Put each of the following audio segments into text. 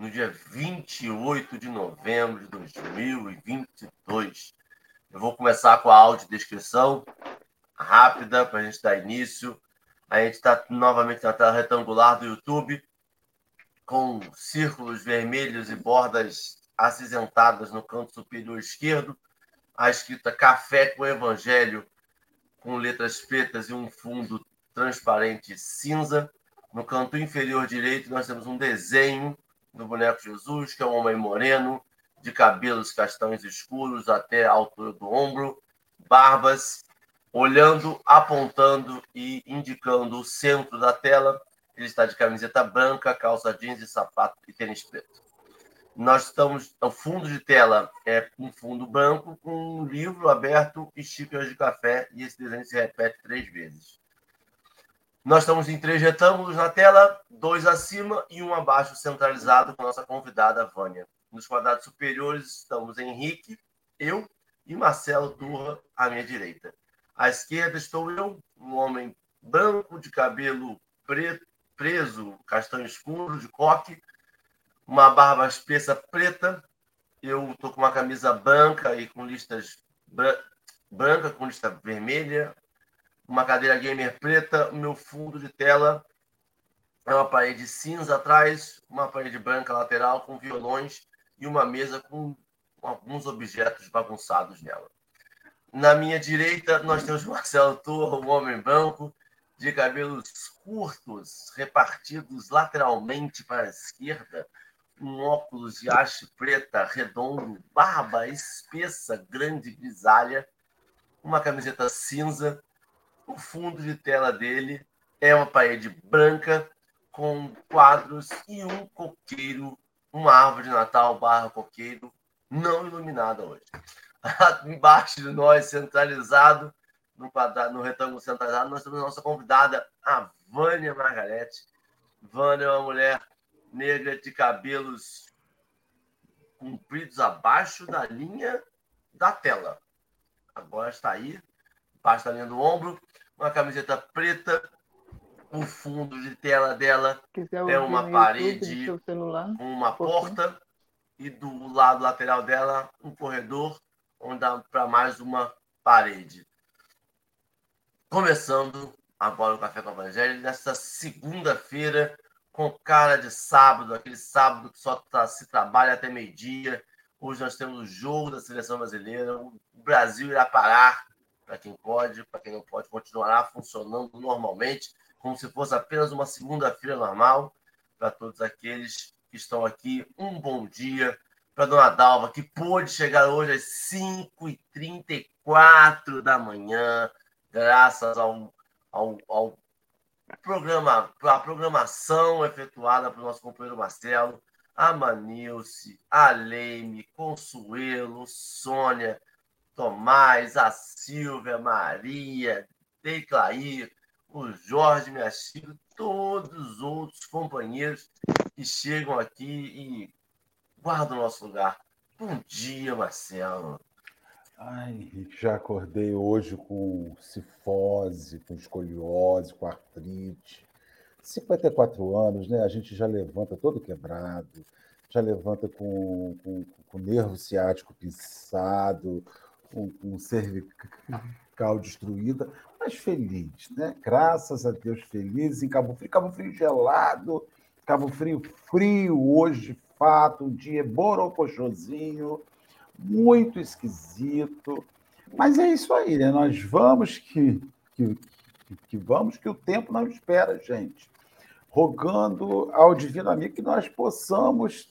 no dia 28 de novembro de 2022. Eu vou começar com a audiodescrição rápida para a gente dar início. A gente está novamente na tela retangular do YouTube, com círculos vermelhos e bordas acinzentadas no canto superior esquerdo. A escrita Café com Evangelho, com letras pretas e um fundo transparente cinza. No canto inferior direito, nós temos um desenho do boneco Jesus, que é um homem moreno, de cabelos castanhos escuros até a altura do ombro, barbas, olhando, apontando e indicando o centro da tela. Ele está de camiseta branca, calça jeans e sapato e tênis preto. Nós estamos, o fundo de tela é um fundo branco com um livro aberto e xícaras de café, e esse desenho se repete três vezes. Nós estamos em três retângulos na tela, dois acima e um abaixo, centralizado com nossa convidada Vânia. Nos quadrados superiores estamos Henrique, eu e Marcelo Turra à minha direita. À esquerda estou eu, um homem branco de cabelo preto, preso, castanho escuro, de coque, uma barba espessa preta. Eu estou com uma camisa branca e com listas branca com lista vermelha, uma cadeira gamer preta, o meu fundo de tela é uma parede cinza atrás, uma parede branca lateral com violões e uma mesa com alguns objetos bagunçados nela. Na minha direita, nós temos Marcelo Torro, um homem branco, de cabelos curtos, repartidos lateralmente para a esquerda, um óculos de haste preta, redondo, barba espessa, grande, grisalha, uma camiseta cinza o fundo de tela dele é uma parede branca com quadros e um coqueiro, uma árvore de Natal barra coqueiro não iluminada hoje. Embaixo de nós, centralizado, no, quadrado, no retângulo centralizado, nós temos a nossa convidada, a Vânia Margarete. Vânia é uma mulher negra de cabelos compridos abaixo da linha da tela. Agora está aí, abaixo da linha do ombro, uma camiseta preta, o fundo de tela dela é uma parede com uma porta e do lado lateral dela um corredor onde dá para mais uma parede. Começando agora o Café com o Evangelho, nessa segunda-feira, com cara de sábado, aquele sábado que só tá, se trabalha até meio-dia. Hoje nós temos o jogo da seleção brasileira. O Brasil irá parar para quem pode, para quem não pode, continuará funcionando normalmente, como se fosse apenas uma segunda-feira normal. Para todos aqueles que estão aqui, um bom dia. Para Dona Dalva, que pôde chegar hoje às 5h34 da manhã, graças ao, ao, ao programa, a programação efetuada pelo nosso companheiro Marcelo, a Manilce, a Leime, Consuelo, Sônia, Tomás, a Silvia, Maria, Declair, o Jorge Miachigo, todos os outros companheiros que chegam aqui e guardam o nosso lugar. Bom dia, Marcelo. Ai, já acordei hoje com cifose, com escoliose, com artrite. 54 anos, né? A gente já levanta todo quebrado, já levanta com, com, com nervo ciático pisado, com, com cervical destruída, mas feliz, né? Graças a Deus, feliz em Cabo Frio. Cabo Frio gelado, Cabo Frio frio hoje, de fato, um dia borocochosinho, muito esquisito. Mas é isso aí, né? Nós vamos que, que, que vamos, que o tempo não espera, gente. Rogando ao Divino Amigo que nós possamos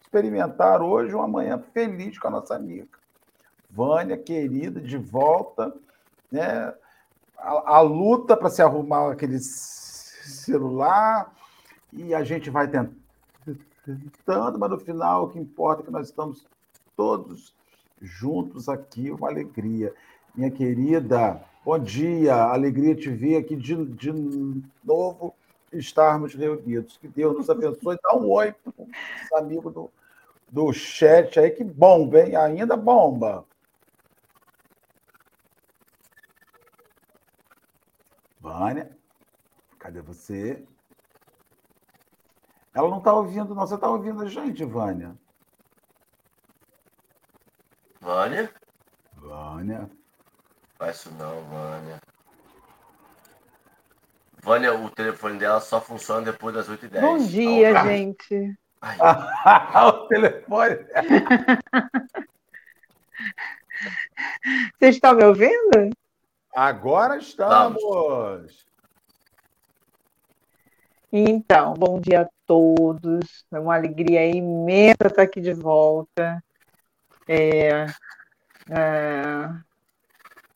experimentar hoje uma manhã feliz com a nossa amiga. Vânia, querida, de volta, né? A, a luta para se arrumar aquele celular e a gente vai tentando, mas no final o que importa é que nós estamos todos juntos aqui, uma alegria. Minha querida, bom dia, alegria te ver aqui de, de novo, estarmos reunidos. Que Deus nos abençoe. Dá um oi para os amigos do, do chat aí, que bomba, hein? Ainda bomba. Vânia, Cadê você? Ela não está ouvindo, não. Você está ouvindo a gente, Vânia? Vânia? Vânia. Faz isso não, Vânia. Vânia, o telefone dela só funciona depois das 8h10. Bom dia, ah, gente. o telefone. Vocês estão me ouvindo? Agora estamos. Então, bom dia a todos. É uma alegria imensa estar aqui de volta. É, é,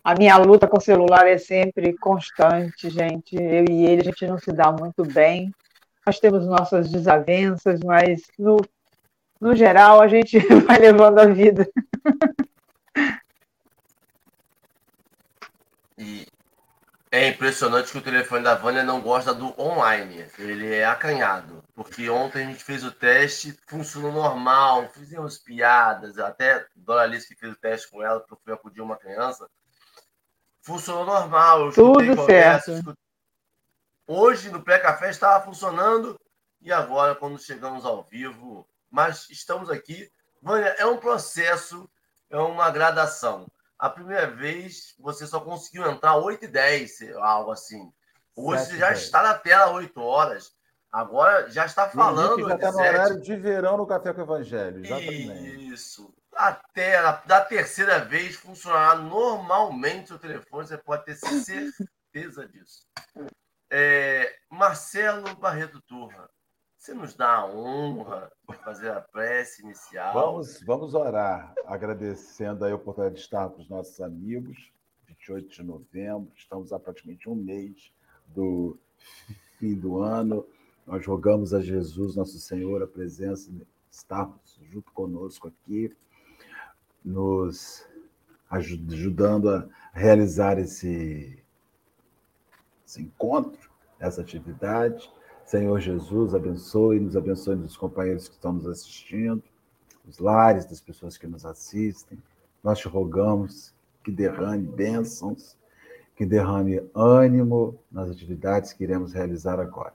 a minha luta com o celular é sempre constante, gente. Eu e ele, a gente não se dá muito bem. Nós temos nossas desavenças, mas no, no geral a gente vai levando a vida. E é impressionante que o telefone da Vânia não gosta do online. Ele é acanhado. Porque ontem a gente fez o teste, funcionou normal, fizemos piadas. Até Dona Alice que fez o teste com ela, porque eu fui acudir uma criança funcionou normal. Tudo certo. Hoje, no pré-café, estava funcionando e agora, quando chegamos ao vivo, mas estamos aqui. Vânia, é um processo, é uma gradação. A primeira vez, você só conseguiu entrar 8 e 10, algo assim. Hoje você já está na tela 8 horas. Agora já está falando. Já está no horário de verão no Café com o Evangelho. Exatamente. Isso até da terceira vez funcionará normalmente o telefone, você pode ter certeza disso. É, Marcelo Barreto Turra, você nos dá a honra de fazer a prece inicial. Vamos, vamos orar, agradecendo a oportunidade de estar com os nossos amigos. 28 de novembro, estamos há praticamente um mês do fim do ano. Nós rogamos a Jesus, nosso Senhor, a presença, estarmos junto conosco aqui nos ajudando a realizar esse, esse encontro, essa atividade. Senhor Jesus, abençoe, nos abençoe os companheiros que estão nos assistindo, os lares das pessoas que nos assistem. Nós te rogamos que derrame bênçãos, que derrame ânimo nas atividades que iremos realizar agora.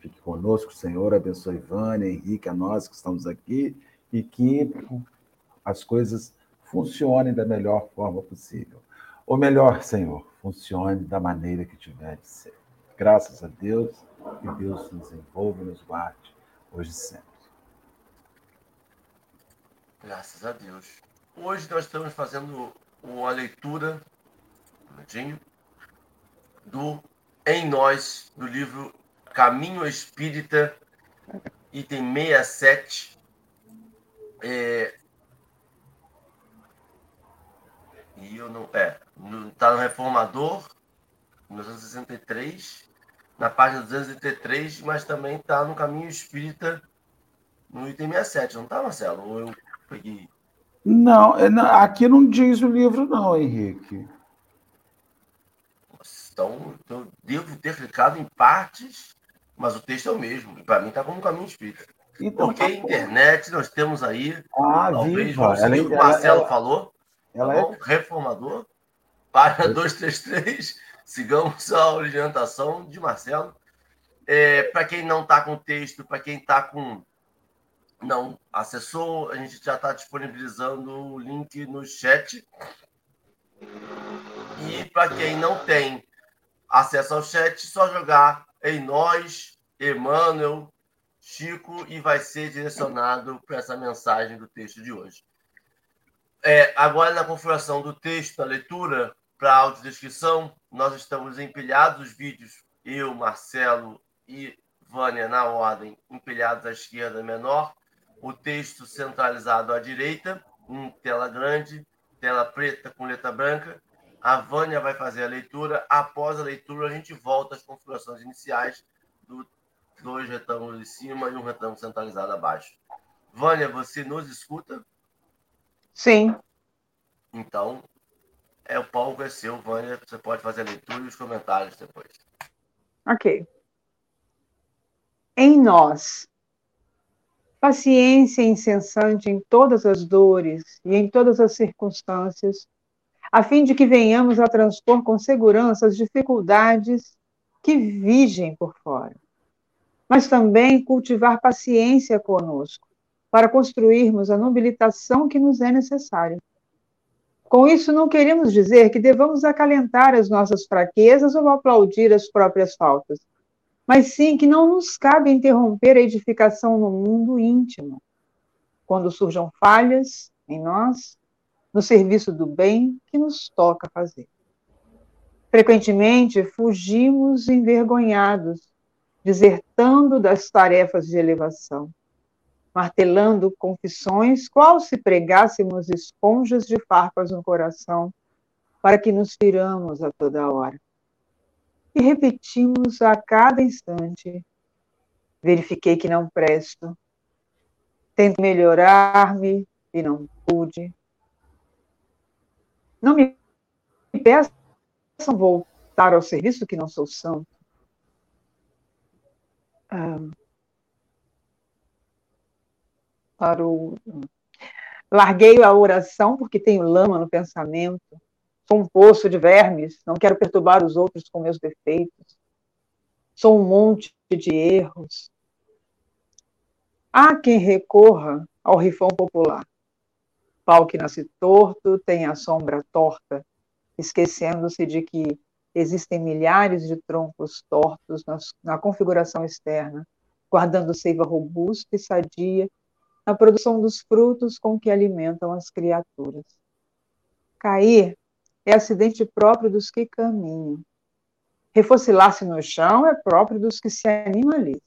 Fique conosco, Senhor, abençoe Vânia, Henrique, a nós que estamos aqui, e que as coisas funcionem da melhor forma possível. Ou melhor, Senhor, funcione da maneira que tiver de ser. Graças a Deus, que Deus nos envolva nos guarde hoje e sempre. Graças a Deus. Hoje nós estamos fazendo uma leitura, um do Em Nós, do livro Caminho Espírita, item 67. É, E eu não. É, está no Reformador, 1963, na página 233, mas também está no Caminho Espírita, no item 67, não está, Marcelo? Ou eu peguei. Não, é, aqui não diz o livro, não, Henrique. Então, eu devo ter clicado em partes, mas o texto é o mesmo. Para mim está como caminho espírita. Então, Porque tá internet nós temos aí, ah, talvez, viva. Ela, o Marcelo ela, falou, ela é reformador, página 233. Sigamos a orientação de Marcelo. É, para quem não está com texto, para quem está com. Não acessou, a gente já está disponibilizando o link no chat. E para quem não tem acesso ao chat, só jogar em nós, Emmanuel, Chico, e vai ser direcionado para essa mensagem do texto de hoje. É, agora, na configuração do texto, da leitura, para a audiodescrição, nós estamos empilhados os vídeos, eu, Marcelo e Vânia, na ordem, empilhados à esquerda menor, o texto centralizado à direita, em tela grande, tela preta com letra branca. A Vânia vai fazer a leitura. Após a leitura, a gente volta às configurações iniciais do dois retângulos em cima e um retângulo centralizado abaixo. Vânia, você nos escuta? Sim. Então, é o palco é seu, Vânia. Você pode fazer a leitura e os comentários depois. Ok. Em nós, paciência incessante em todas as dores e em todas as circunstâncias, a fim de que venhamos a transpor com segurança as dificuldades que vigem por fora, mas também cultivar paciência conosco, para construirmos a nobilitação que nos é necessária. Com isso, não queremos dizer que devamos acalentar as nossas fraquezas ou aplaudir as próprias faltas, mas sim que não nos cabe interromper a edificação no mundo íntimo. Quando surjam falhas em nós, no serviço do bem que nos toca fazer. Frequentemente fugimos envergonhados, desertando das tarefas de elevação, martelando confissões, qual se pregássemos esponjas de farpas no coração, para que nos firamos a toda hora. E repetimos a cada instante: verifiquei que não presto, tento melhorar-me e não pude, não me peçam voltar ao serviço que não sou santo. Ah, Larguei a oração porque tenho lama no pensamento. Sou um poço de vermes, não quero perturbar os outros com meus defeitos. Sou um monte de erros. Há quem recorra ao rifão popular pau que nasce torto tem a sombra torta, esquecendo-se de que existem milhares de troncos tortos na configuração externa, guardando seiva robusta e sadia na produção dos frutos com que alimentam as criaturas. Cair é acidente próprio dos que caminham. Refocilar-se no chão é próprio dos que se animalizam.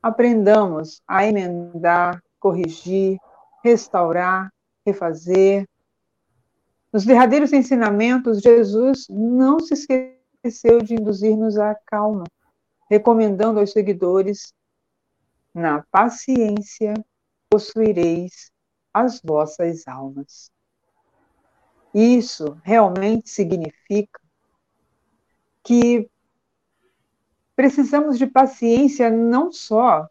Aprendamos a emendar, corrigir, restaurar, refazer. Nos derradeiros ensinamentos, Jesus não se esqueceu de induzir-nos à calma, recomendando aos seguidores: na paciência possuireis as vossas almas. Isso realmente significa que precisamos de paciência não só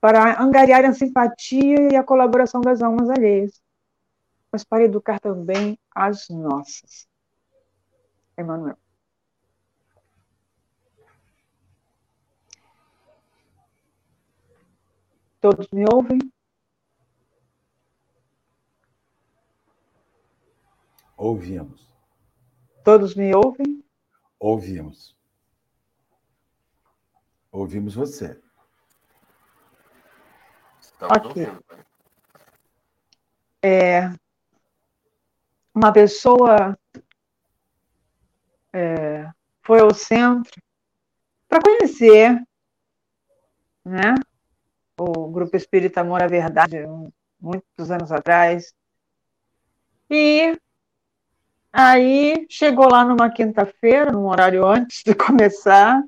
para angariar a simpatia e a colaboração das almas alheias, mas para educar também as nossas. Emmanuel. Todos me ouvem? Ouvimos. Todos me ouvem? Ouvimos. Ouvimos você. Ok. É, uma pessoa é, foi ao centro para conhecer né, o Grupo Espírita Amor à Verdade, muitos anos atrás. E aí chegou lá numa quinta-feira, num horário antes de começar.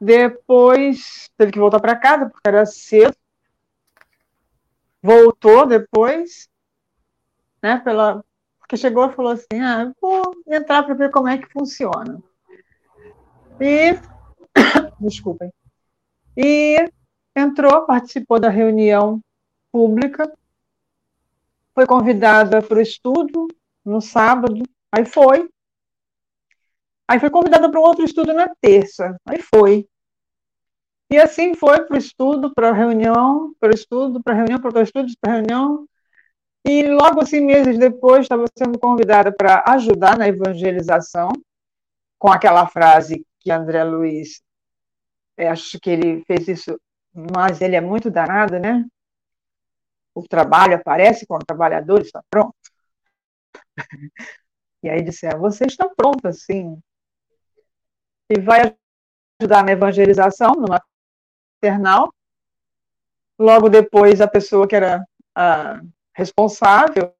Depois teve que voltar para casa, porque era cedo voltou depois, né, pela, porque chegou e falou assim, ah, vou entrar para ver como é que funciona. E, desculpem, e entrou, participou da reunião pública, foi convidada para o estudo no sábado, aí foi. Aí foi convidada para um outro estudo na terça, aí foi. E assim foi para o estudo, para a reunião, para o estudo, para a reunião, para o estudo, para a reunião. E logo assim, meses depois, estava sendo convidada para ajudar na evangelização, com aquela frase que André Luiz, é, acho que ele fez isso, mas ele é muito danado, né? O trabalho aparece quando o trabalhador está pronto. E aí disseram, você está pronta, sim. E vai ajudar na evangelização, numa maternal. Logo depois, a pessoa que era a responsável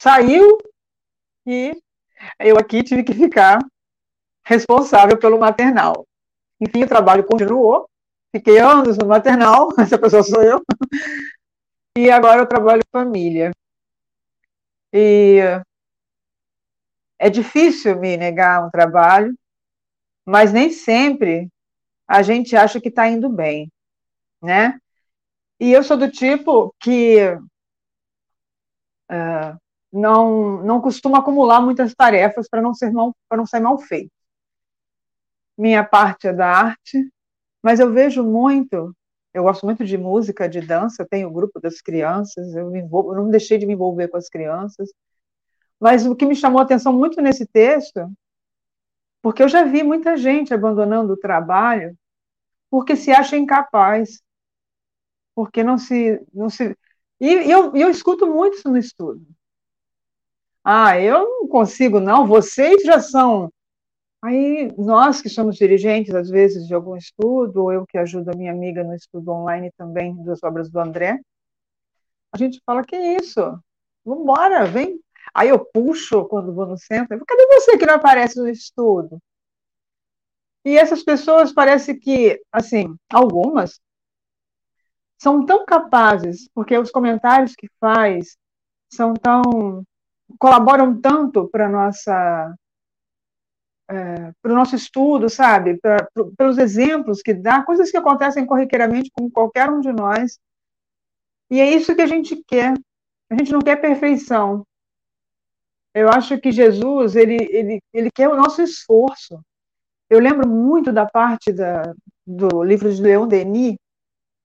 saiu e eu aqui tive que ficar responsável pelo maternal. Enfim, o trabalho continuou. Fiquei anos no maternal, essa pessoa sou eu. E agora eu trabalho com família. E é difícil me negar um trabalho, mas nem sempre a gente acha que está indo bem, né? E eu sou do tipo que uh, não, não costuma acumular muitas tarefas para não ser mal, para não ser mal feito. Minha parte é da arte, mas eu vejo muito, eu gosto muito de música, de dança, tenho o grupo das crianças, eu, envolvo, eu não deixei de me envolver com as crianças, mas o que me chamou a atenção muito nesse texto, porque eu já vi muita gente abandonando o trabalho porque se acha incapaz, porque não se, não se e eu, eu escuto muito isso no estudo. Ah, eu não consigo, não. Vocês já são. Aí, nós que somos dirigentes, às vezes, de algum estudo, ou eu que ajudo a minha amiga no estudo online também das obras do André, a gente fala: que isso? Vamos embora, vem. Aí eu puxo quando vou no centro, cadê você que não aparece no estudo? E essas pessoas parece que, assim, algumas são tão capazes, porque os comentários que faz são tão colaboram tanto para nossa é, para o nosso estudo, sabe? Pra, pra, pelos exemplos que dá, coisas que acontecem corriqueiramente com qualquer um de nós. E é isso que a gente quer. A gente não quer perfeição. Eu acho que Jesus, ele, ele, ele quer o nosso esforço. Eu lembro muito da parte da, do livro de Leon Denis,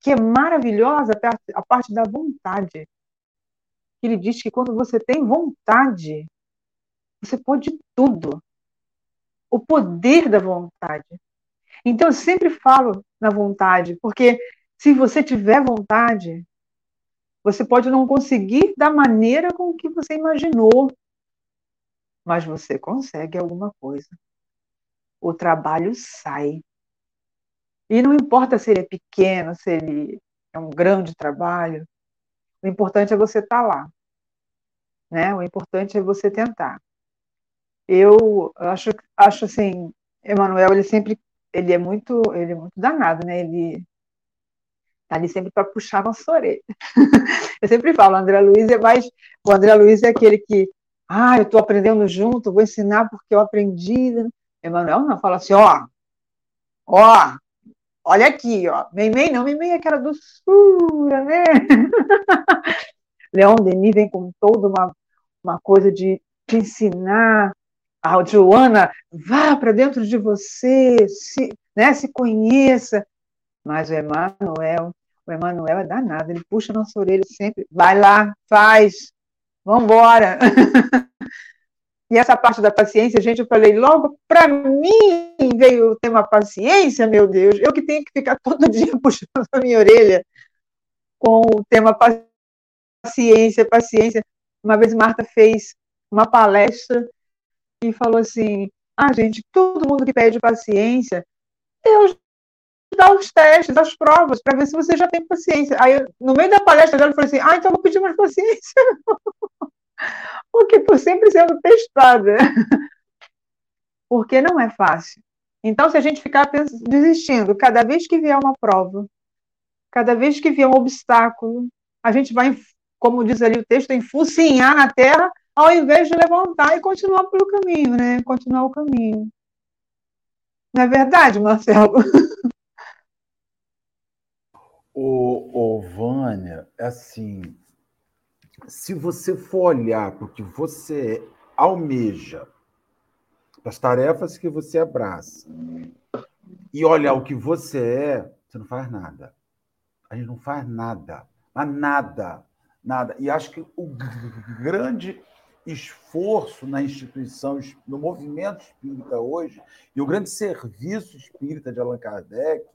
que é maravilhosa, a parte da vontade ele diz que quando você tem vontade, você pode tudo. O poder da vontade. Então, eu sempre falo na vontade, porque se você tiver vontade, você pode não conseguir da maneira com que você imaginou, mas você consegue alguma coisa. O trabalho sai. E não importa se ele é pequeno, se ele é um grande trabalho, o importante é você estar tá lá. Né? O importante é você tentar. Eu acho, acho assim, Emanuel, ele sempre, ele é muito, ele é muito danado, né? Ele tá ali sempre para puxar nossa orelha. eu sempre falo, André Luiz é mais, o André Luiz é aquele que, ah, eu estou aprendendo junto, vou ensinar porque eu aprendi. Emanuel não, fala assim, ó, ó, olha aqui, ó. Meimei não, Meimei é aquela doçura, né? Leon Denis vem com toda uma, uma coisa de te ensinar. A Joana, vá para dentro de você, se, né, se conheça. Mas o Emanuel, o Emanuel é danado, ele puxa nossa orelha sempre. Vai lá, faz, vamos embora. E essa parte da paciência, gente, eu falei, logo para mim veio o tema paciência, meu Deus. Eu que tenho que ficar todo dia puxando a minha orelha com o tema paciência, paciência. Uma vez Marta fez uma palestra e falou assim: ah, gente, todo mundo que pede paciência, Deus dá os testes, as provas, para ver se você já tem paciência. Aí, no meio da palestra dela, eu falei assim: ah, então eu vou pedir mais paciência. porque estou sempre sendo testada. Porque não é fácil. Então, se a gente ficar desistindo, cada vez que vier uma prova, cada vez que vier um obstáculo, a gente vai, como diz ali o texto, enfocinhar na terra, ao invés de levantar e continuar pelo caminho, né? Continuar o caminho. Não é verdade, Marcelo? O, o Vânia, é assim, se você for olhar para o que você almeja, para as tarefas que você abraça, e olhar o que você é, você não faz nada. A gente não faz nada, mas nada, nada. E acho que o grande esforço na instituição, no movimento espírita hoje, e o grande serviço espírita de Allan Kardec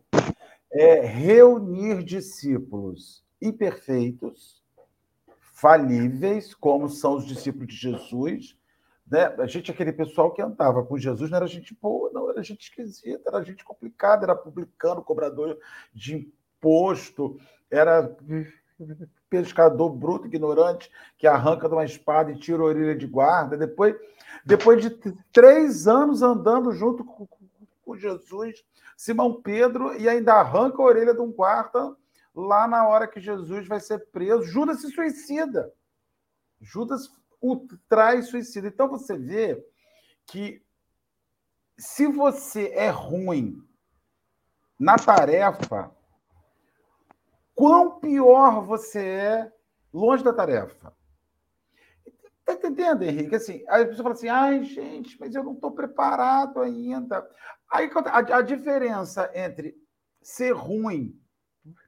é reunir discípulos imperfeitos, falíveis, como são os discípulos de Jesus. Né? A gente, aquele pessoal que andava com Jesus, não era gente boa, não, era gente esquisita, era gente complicada, era publicano, cobrador de imposto, era pescador bruto, ignorante, que arranca de uma espada e tira a orelha de guarda. Depois, depois de três anos andando junto com, com Jesus, Simão Pedro, e ainda arranca a orelha de um guarda lá na hora que Jesus vai ser preso, Judas se suicida. Judas o traz suicida. Então você vê que se você é ruim na tarefa, quão pior você é longe da tarefa. Tá entendendo, Henrique? Assim, a pessoa fala assim, ai, gente, mas eu não estou preparado ainda. Aí a, a, diferença entre ser ruim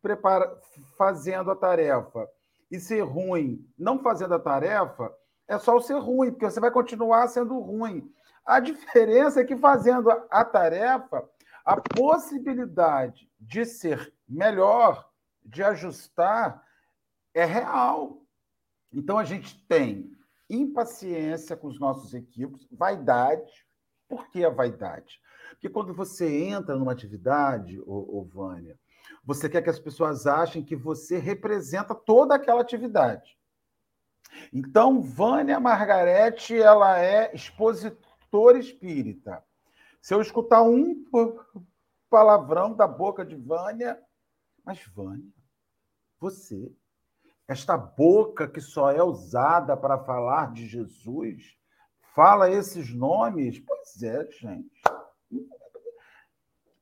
prepara, fazendo a tarefa e ser ruim não fazendo a tarefa é só o ser ruim, porque você vai continuar sendo ruim. A diferença é que fazendo a tarefa, a possibilidade de ser melhor, de ajustar, é real. Então a gente tem impaciência com os nossos equipes, vaidade. Por que a vaidade? Porque quando você entra numa atividade, ô, ô Vânia, você quer que as pessoas achem que você representa toda aquela atividade. Então, Vânia Margarete, ela é expositora espírita. Se eu escutar um palavrão da boca de Vânia, mas Vânia, você esta boca que só é usada para falar de Jesus, fala esses nomes? Pois é, gente.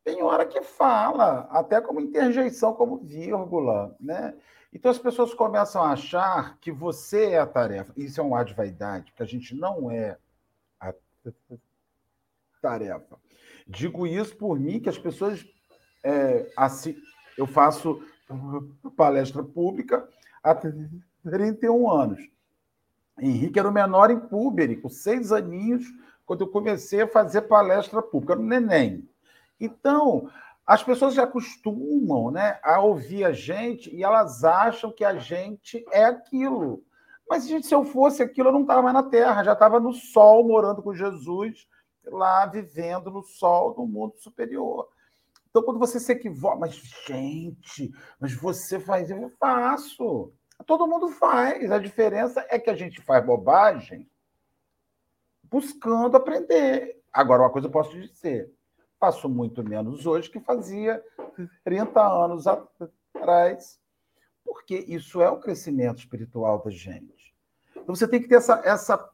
Tem hora que fala, até como interjeição, como vírgula, né? Então as pessoas começam a achar que você é a tarefa. Isso é um ar de vaidade, porque a gente não é a tarefa. Digo isso por mim, que as pessoas. É, assim, eu faço palestra pública há 31 anos. Henrique era o menor em Púberi, com seis aninhos, quando eu comecei a fazer palestra pública, era um neném. Então, as pessoas já acostumam né, a ouvir a gente e elas acham que a gente é aquilo. Mas, gente, se eu fosse aquilo, eu não estava mais na Terra, já estava no sol, morando com Jesus, lá vivendo no sol, no mundo superior. Então, quando você se equivoca, mas, gente, mas você faz, eu faço. Todo mundo faz. A diferença é que a gente faz bobagem buscando aprender. Agora, uma coisa eu posso dizer: faço muito menos hoje que fazia 30 anos atrás, porque isso é o crescimento espiritual da gente. Então, você tem que ter essa, essa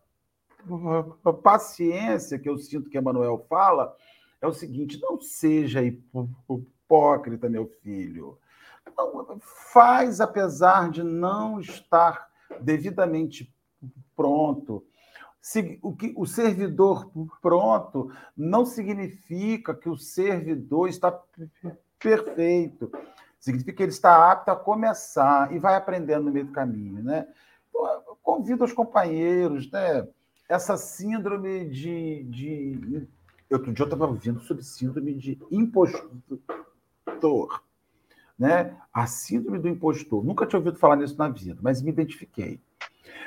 paciência que eu sinto que Emmanuel fala é o seguinte: não seja hipócrita, meu filho. Não, faz apesar de não estar devidamente pronto. O, que, o servidor pronto não significa que o servidor está perfeito. Significa que ele está apto a começar e vai aprendendo no meio do caminho. Né? Eu convido os companheiros, né? essa síndrome de, de Outro dia eu estava ouvindo sobre síndrome de impostor. Né? A síndrome do impostor. Nunca tinha ouvido falar nisso na vida, mas me identifiquei.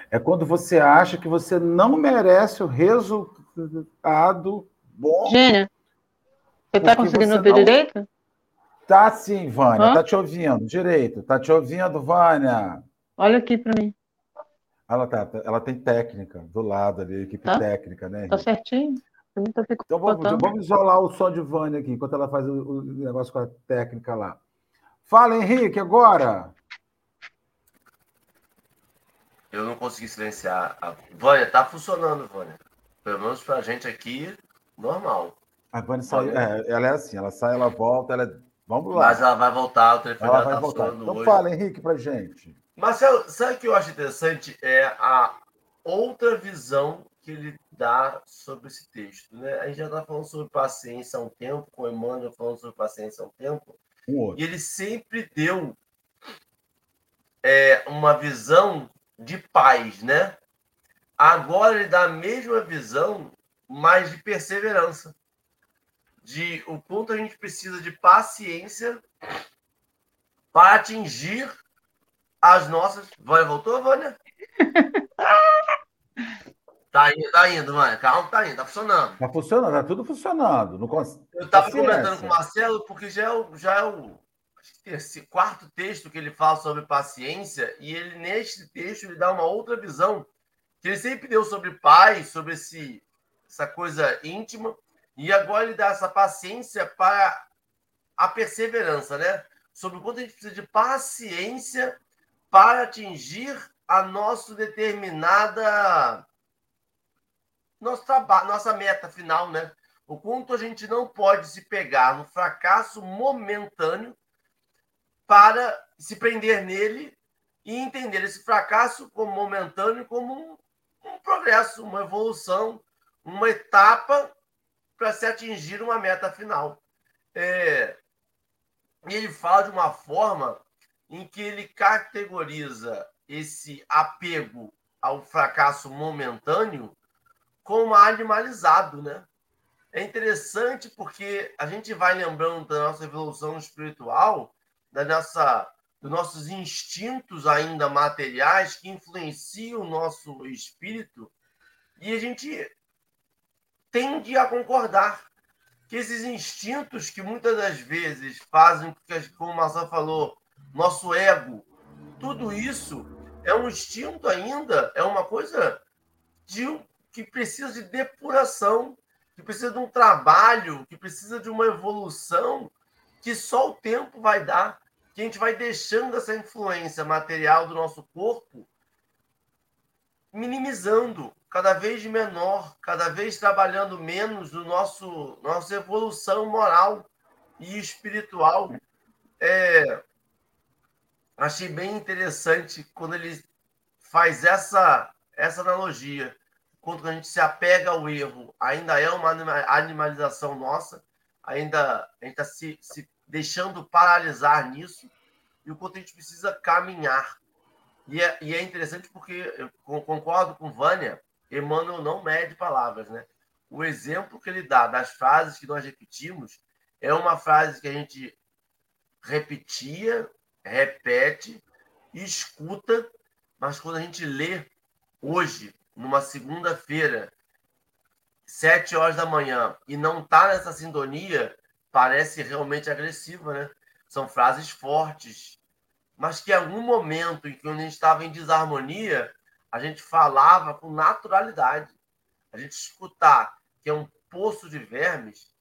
É quando você acha que você não merece o resultado bom. Gênia, você está conseguindo ouvir não... direito? Tá sim, Vânia. Hã? Tá te ouvindo direito. Tá te ouvindo, Vânia. Olha aqui para mim. Ela, tá, ela tem técnica do lado ali, equipe tá? técnica, né? Tá certinho. Então vamos, vamos, isolar o som de Vânia aqui, enquanto ela faz o, o, negócio com a técnica lá. Fala, Henrique, agora! Eu não consegui silenciar. A... Vânia, tá funcionando, Vânia. Pelo menos pra gente aqui, normal. A Vânia sai, é, ela é assim, ela sai, ela volta, ela. É, vamos lá. Mas ela vai voltar, o telefone ela vai tá voltar. Então hoje. fala, Henrique, pra gente. Marcelo, sabe o que eu acho interessante? É a outra visão que ele dá sobre esse texto. Né? A gente já está falando sobre paciência há um tempo, com o Emmanuel falando sobre paciência há um tempo, um e ele sempre deu é, uma visão de paz, né? Agora ele dá a mesma visão, mas de perseverança. De o quanto a gente precisa de paciência para atingir as nossas. Vânia voltou, Vânia? Tá indo, tá indo, mano. Calma, tá indo, tá funcionando. Tá funcionando, tá tudo funcionando. Não cons... Eu tava comentando com o Marcelo, porque já é o, já é o terceiro, quarto texto que ele fala sobre paciência, e ele, neste texto, ele dá uma outra visão, que ele sempre deu sobre paz, sobre esse, essa coisa íntima, e agora ele dá essa paciência para a perseverança, né? Sobre o quanto a gente precisa de paciência para atingir a nossa determinada nosso trabalho, nossa meta final, né? O quanto a gente não pode se pegar no fracasso momentâneo para se prender nele e entender esse fracasso como momentâneo como um, um progresso, uma evolução, uma etapa para se atingir uma meta final. É, ele fala de uma forma em que ele categoriza esse apego ao fracasso momentâneo como animalizado, né? É interessante porque a gente vai lembrando da nossa evolução espiritual, da nossa, dos nossos instintos ainda materiais que influenciam o nosso espírito, e a gente tende a concordar que esses instintos que muitas das vezes fazem, como o Marcelo falou, nosso ego, tudo isso é um instinto ainda, é uma coisa de, que precisa de depuração, que precisa de um trabalho, que precisa de uma evolução que só o tempo vai dar, que a gente vai deixando essa influência material do nosso corpo minimizando, cada vez menor, cada vez trabalhando menos no nosso nossa evolução moral e espiritual. É, achei bem interessante quando ele faz essa essa analogia. Quando a gente se apega ao erro, ainda é uma animalização nossa, ainda a gente está se, se deixando paralisar nisso, e o quanto a gente precisa caminhar e é, e é interessante porque eu concordo com Vânia, Emmanuel não mede palavras, né? O exemplo que ele dá das frases que nós repetimos é uma frase que a gente repetia, repete, escuta, mas quando a gente lê hoje, numa segunda-feira, sete horas da manhã, e não está nessa sintonia, parece realmente agressiva, né? São frases fortes, mas que em algum momento em que a gente estava em desarmonia, a gente falava com naturalidade. A gente escutar que é um poço de vermes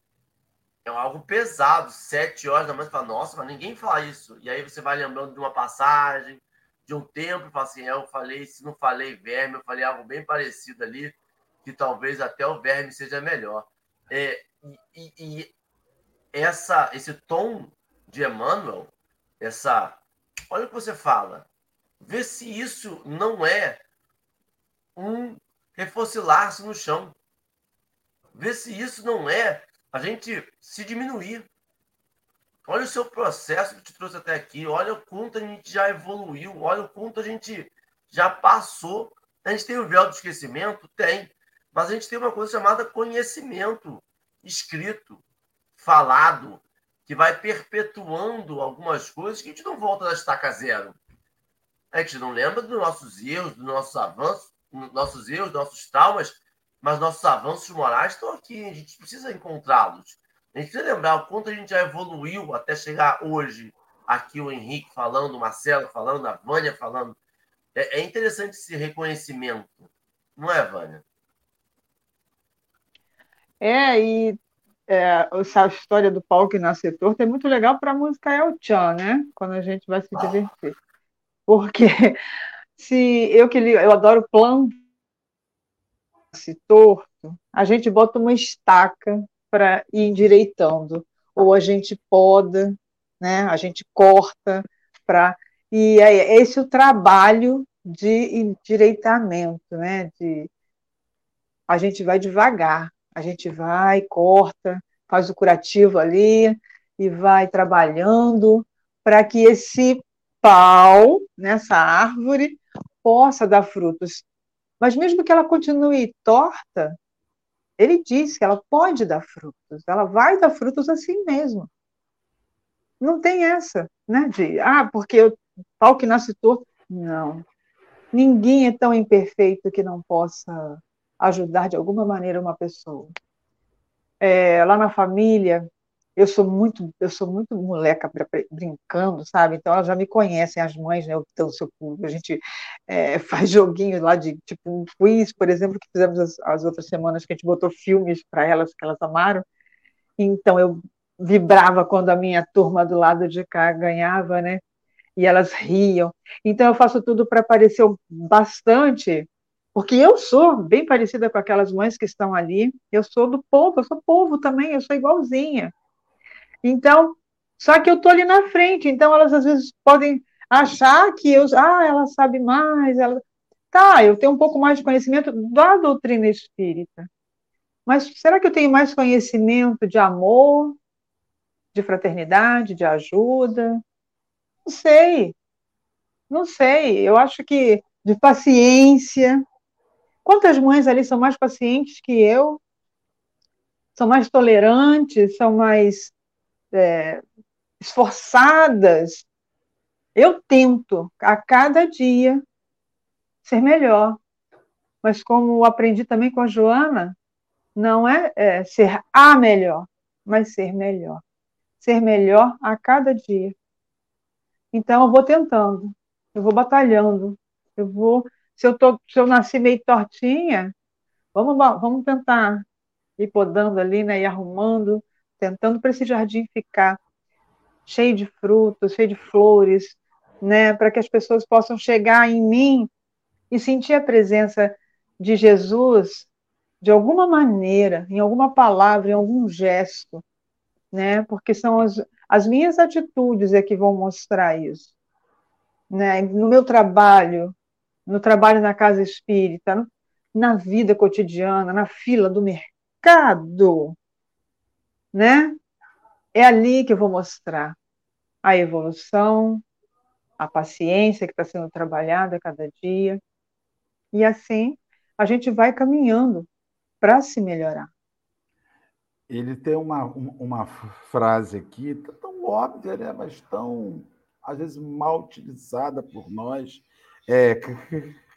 é algo pesado. Sete horas da manhã, você fala, nossa, mas ninguém fala isso. E aí você vai lembrando de uma passagem, de um tempo, fala assim, é, eu falei, se não falei verme, eu falei algo bem parecido ali, que talvez até o verme seja melhor. É, e, e essa, esse tom de Emmanuel, essa olha o que você fala. Vê se isso não é um refocilar-se no chão. Vê se isso não é a gente se diminuir. Olha o seu processo que te trouxe até aqui. Olha o quanto a gente já evoluiu. Olha o quanto a gente já passou. A gente tem o véu do esquecimento? Tem. Mas a gente tem uma coisa chamada conhecimento escrito, falado, que vai perpetuando algumas coisas que a gente não volta da estaca zero. A gente não lembra dos nossos erros, dos nossos avanços, nossos erros, nossos traumas, mas nossos avanços morais estão aqui. A gente precisa encontrá-los. A gente precisa lembrar o quanto a gente já evoluiu até chegar hoje. Aqui o Henrique falando, o Marcelo falando, a Vânia falando. É, é interessante esse reconhecimento, não é, Vânia? É, e é, essa história do pau que nasce torto é muito legal para a música El Chan, né? Quando a gente vai se divertir. Porque se eu que li, eu adoro planta se torto, a gente bota uma estaca para ir endireitando, ou a gente poda, né? A gente corta para e é esse o trabalho de endireitamento, né? De a gente vai devagar, a gente vai, corta, faz o curativo ali e vai trabalhando para que esse pau nessa árvore possa dar frutos. Mas mesmo que ela continue torta, ele diz que ela pode dar frutos, ela vai dar frutos assim mesmo. Não tem essa, né? De, ah, porque o pau que nasce torto. Não. Ninguém é tão imperfeito que não possa ajudar de alguma maneira uma pessoa. É, lá na família, eu sou muito, eu sou muito moleca brincando, sabe? Então elas já me conhecem, as mães, né? Então, a gente é, faz joguinhos lá de tipo um quiz, por exemplo, que fizemos as, as outras semanas que a gente botou filmes para elas que elas amaram. Então eu vibrava quando a minha turma do lado de cá ganhava, né? E elas riam. Então eu faço tudo para parecer bastante porque eu sou bem parecida com aquelas mães que estão ali, eu sou do povo, eu sou povo também, eu sou igualzinha. Então, só que eu estou ali na frente, então elas às vezes podem achar que eu, ah, ela sabe mais, ela... Tá, eu tenho um pouco mais de conhecimento da doutrina espírita. Mas será que eu tenho mais conhecimento de amor, de fraternidade, de ajuda? Não sei. Não sei. Eu acho que de paciência. Quantas mães ali são mais pacientes que eu? São mais tolerantes, são mais é, esforçadas. Eu tento a cada dia ser melhor. Mas como aprendi também com a Joana, não é, é ser a melhor, mas ser melhor. Ser melhor a cada dia. Então eu vou tentando, eu vou batalhando, eu vou. Se eu, tô, se eu nasci meio tortinha, vamos, vamos tentar ir podando ali, né, e arrumando, tentando para esse jardim ficar cheio de frutos, cheio de flores, né, para que as pessoas possam chegar em mim e sentir a presença de Jesus de alguma maneira, em alguma palavra, em algum gesto, né? Porque são as, as minhas atitudes é que vão mostrar isso, né? No meu trabalho, no trabalho na casa espírita, na vida cotidiana, na fila do mercado, né? É ali que eu vou mostrar a evolução, a paciência que está sendo trabalhada cada dia. E assim a gente vai caminhando para se melhorar. Ele tem uma, uma frase aqui, tão óbvia, né? mas tão, às vezes, mal utilizada por nós. É,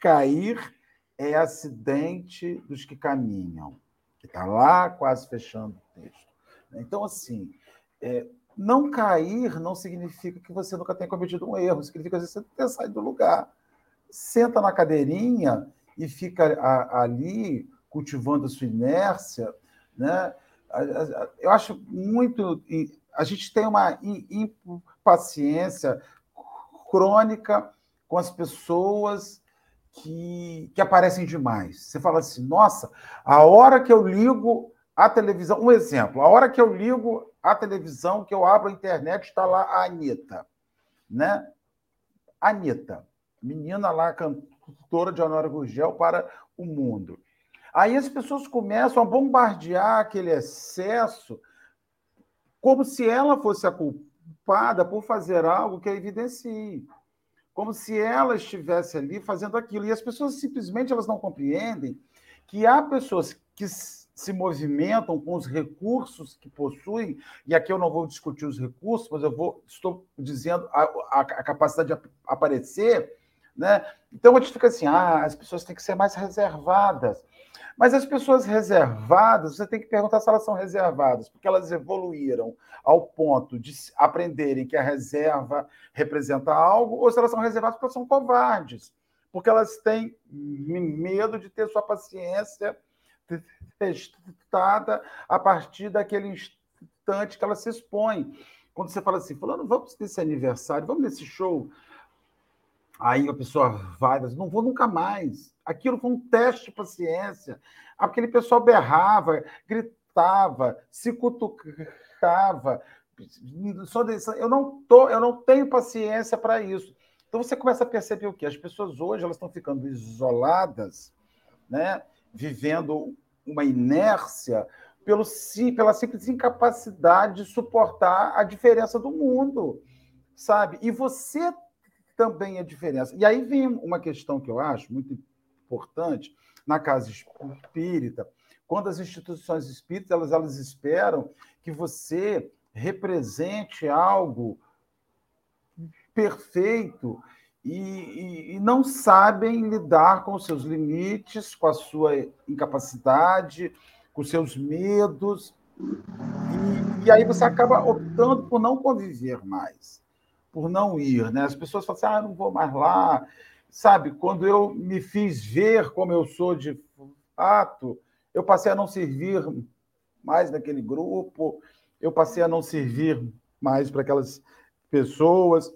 cair é acidente dos que caminham. Está lá quase fechando o texto. Então, assim, é, não cair não significa que você nunca tenha cometido um erro, significa que você ter saído do lugar senta na cadeirinha e fica a, ali cultivando a sua inércia, né? Eu acho muito. A gente tem uma impaciência crônica com as pessoas que, que aparecem demais. Você fala assim, nossa, a hora que eu ligo a televisão, um exemplo, a hora que eu ligo a televisão, que eu abro a internet, está lá a Anitta, né? Anitta menina lá, cantora de Honório Gurgel para o mundo. Aí as pessoas começam a bombardear aquele excesso como se ela fosse a culpada por fazer algo que a evidencie. Como se ela estivesse ali fazendo aquilo. E as pessoas simplesmente elas não compreendem que há pessoas que se movimentam com os recursos que possuem, e aqui eu não vou discutir os recursos, mas eu vou, estou dizendo a, a, a capacidade de aparecer, né? Então a gente fica assim: ah, as pessoas têm que ser mais reservadas. Mas as pessoas reservadas, você tem que perguntar se elas são reservadas, porque elas evoluíram ao ponto de aprenderem que a reserva representa algo, ou se elas são reservadas porque elas são covardes, porque elas têm medo de ter sua paciência testada a partir daquele instante que ela se expõe. Quando você fala assim, falando, vamos nesse aniversário, vamos nesse show, Aí a pessoa vai, não vou nunca mais. Aquilo foi um teste de paciência. Aquele pessoal berrava, gritava, se cutucava. Eu não tô, eu não tenho paciência para isso. Então você começa a perceber o que as pessoas hoje elas estão ficando isoladas, né? Vivendo uma inércia pelo, pela simples incapacidade de suportar a diferença do mundo, sabe? E você também a diferença. E aí vem uma questão que eu acho muito importante na casa espírita, quando as instituições espíritas elas, elas esperam que você represente algo perfeito e, e, não sabem lidar com seus limites, com a sua incapacidade, com seus medos. E, e aí você acaba optando por não conviver mais por não ir, né? As pessoas falam assim, ah, não vou mais lá. Sabe, quando eu me fiz ver como eu sou de fato, eu passei a não servir mais naquele grupo, eu passei a não servir mais para aquelas pessoas.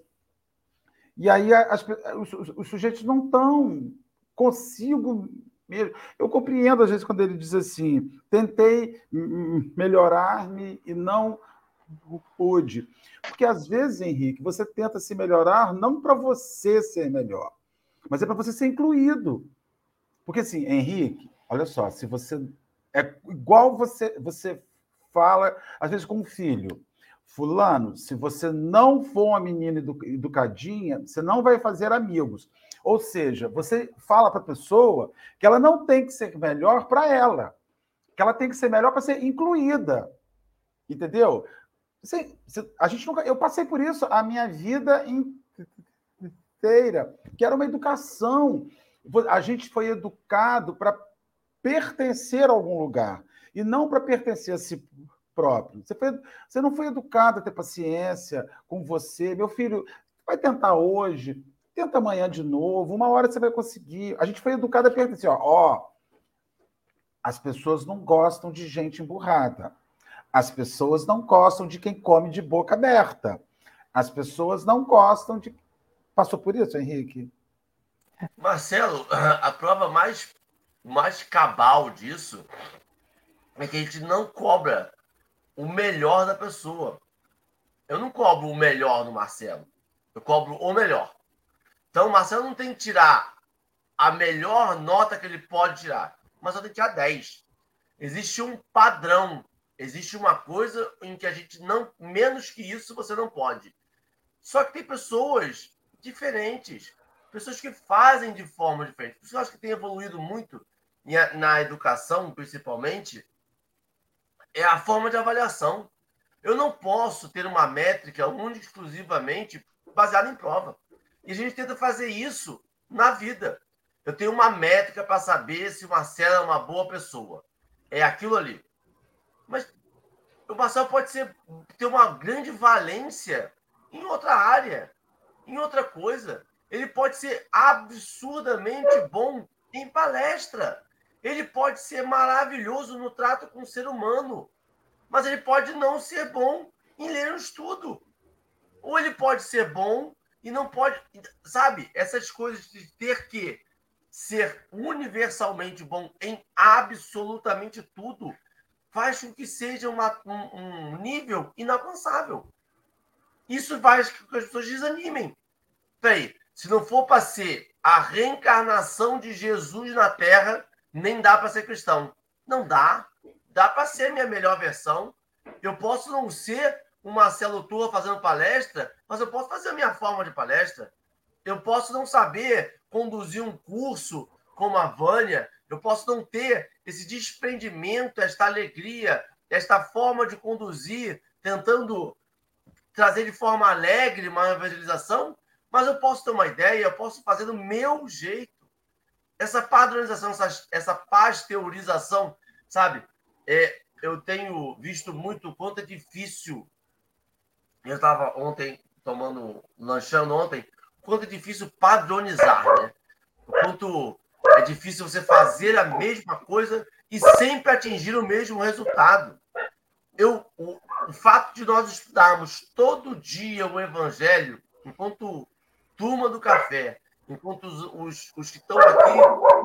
E aí as, os, os, sujeitos não estão consigo mesmo. Eu compreendo, às vezes, quando ele diz assim: tentei melhorar-me e não pude. Porque às vezes, Henrique, você tenta se melhorar não para você ser melhor, mas é para você ser incluído. Porque assim, Henrique, olha só, se você é igual você você fala às vezes com um filho, fulano, se você não for uma menina educadinha, você não vai fazer amigos. Ou seja, você fala para a pessoa que ela não tem que ser melhor para ela, que ela tem que ser melhor para ser incluída. Entendeu? Você, você, a gente nunca, eu passei por isso a minha vida inteira, que era uma educação. A gente foi educado para pertencer a algum lugar e não para pertencer a si próprio. Você, foi, você não foi educado a ter paciência com você. Meu filho, vai tentar hoje, tenta amanhã de novo, uma hora você vai conseguir. A gente foi educado a pertencer. Ó, ó, as pessoas não gostam de gente emburrada. As pessoas não gostam de quem come de boca aberta. As pessoas não gostam de. Passou por isso, Henrique? Marcelo, a prova mais, mais cabal disso é que a gente não cobra o melhor da pessoa. Eu não cobro o melhor do Marcelo. Eu cobro o melhor. Então, o Marcelo não tem que tirar a melhor nota que ele pode tirar. Mas só tem que tirar 10. Existe um padrão Existe uma coisa em que a gente não. Menos que isso você não pode. Só que tem pessoas diferentes, pessoas que fazem de forma diferente. Eu acho que tem evoluído muito na educação, principalmente, é a forma de avaliação. Eu não posso ter uma métrica única exclusivamente baseada em prova. E a gente tenta fazer isso na vida. Eu tenho uma métrica para saber se o Marcelo é uma boa pessoa. É aquilo ali. Mas o Marcel pode ser, ter uma grande valência em outra área, em outra coisa. Ele pode ser absurdamente bom em palestra. Ele pode ser maravilhoso no trato com o ser humano. Mas ele pode não ser bom em ler um estudo. Ou ele pode ser bom e não pode. Sabe, essas coisas de ter que ser universalmente bom em absolutamente tudo faz com que seja uma, um, um nível inalcançável. Isso faz com que as pessoas desanimem. Peraí, se não for para ser a reencarnação de Jesus na Terra, nem dá para ser cristão. Não dá. Dá para ser minha melhor versão. Eu posso não ser um Marcelo Tua fazendo palestra, mas eu posso fazer a minha forma de palestra. Eu posso não saber conduzir um curso como a Vânia, eu posso não ter esse desprendimento, esta alegria, esta forma de conduzir, tentando trazer de forma alegre uma evangelização, mas eu posso ter uma ideia, eu posso fazer do meu jeito. Essa padronização, essa, essa pasteurização, sabe? É, eu tenho visto muito quanto é difícil. Eu estava ontem tomando, lanchando ontem, quanto é difícil padronizar, né? O quanto é difícil você fazer a mesma coisa e sempre atingir o mesmo resultado. Eu, o, o fato de nós estudarmos todo dia o Evangelho, enquanto turma do café, enquanto os, os, os que estão aqui,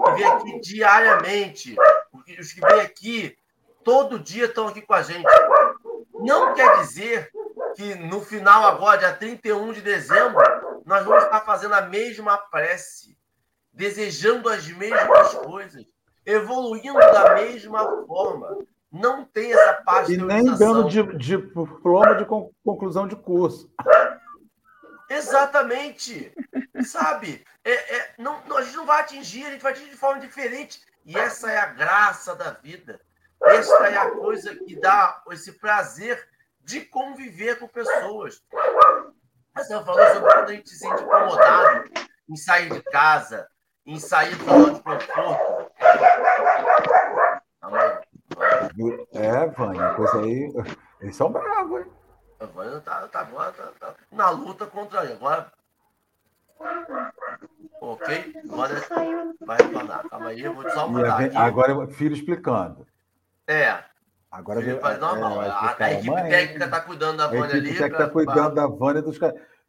que vêm aqui diariamente, os que vêm aqui todo dia estão aqui com a gente, não quer dizer que no final, agora, dia 31 de dezembro, nós vamos estar fazendo a mesma prece desejando as mesmas coisas, evoluindo da mesma forma. Não tem essa parte E nem dando de, diploma de conclusão de curso. Exatamente. Sabe? É, é, não, a gente não vai atingir, a gente vai atingir de forma diferente. E essa é a graça da vida. Esta é a coisa que dá esse prazer de conviver com pessoas. Você falou sobre quando a gente se sente incomodado em sair de casa, em sair do zona de conforto. É, Vânia, coisa aí. Eles são bravos, hein? A Vânia tá, tá agora tá, tá, na luta contra ele. Agora. Ok? Agora vai retornar. Calma aí, eu vou só mudar. Aqui. Agora filho explicando. É. Agora filho faz normal. É, a, a, equipe mãe, técnica está cuidando da Vânia ali. A equipe técnica está cuidando pra... da Vânia dos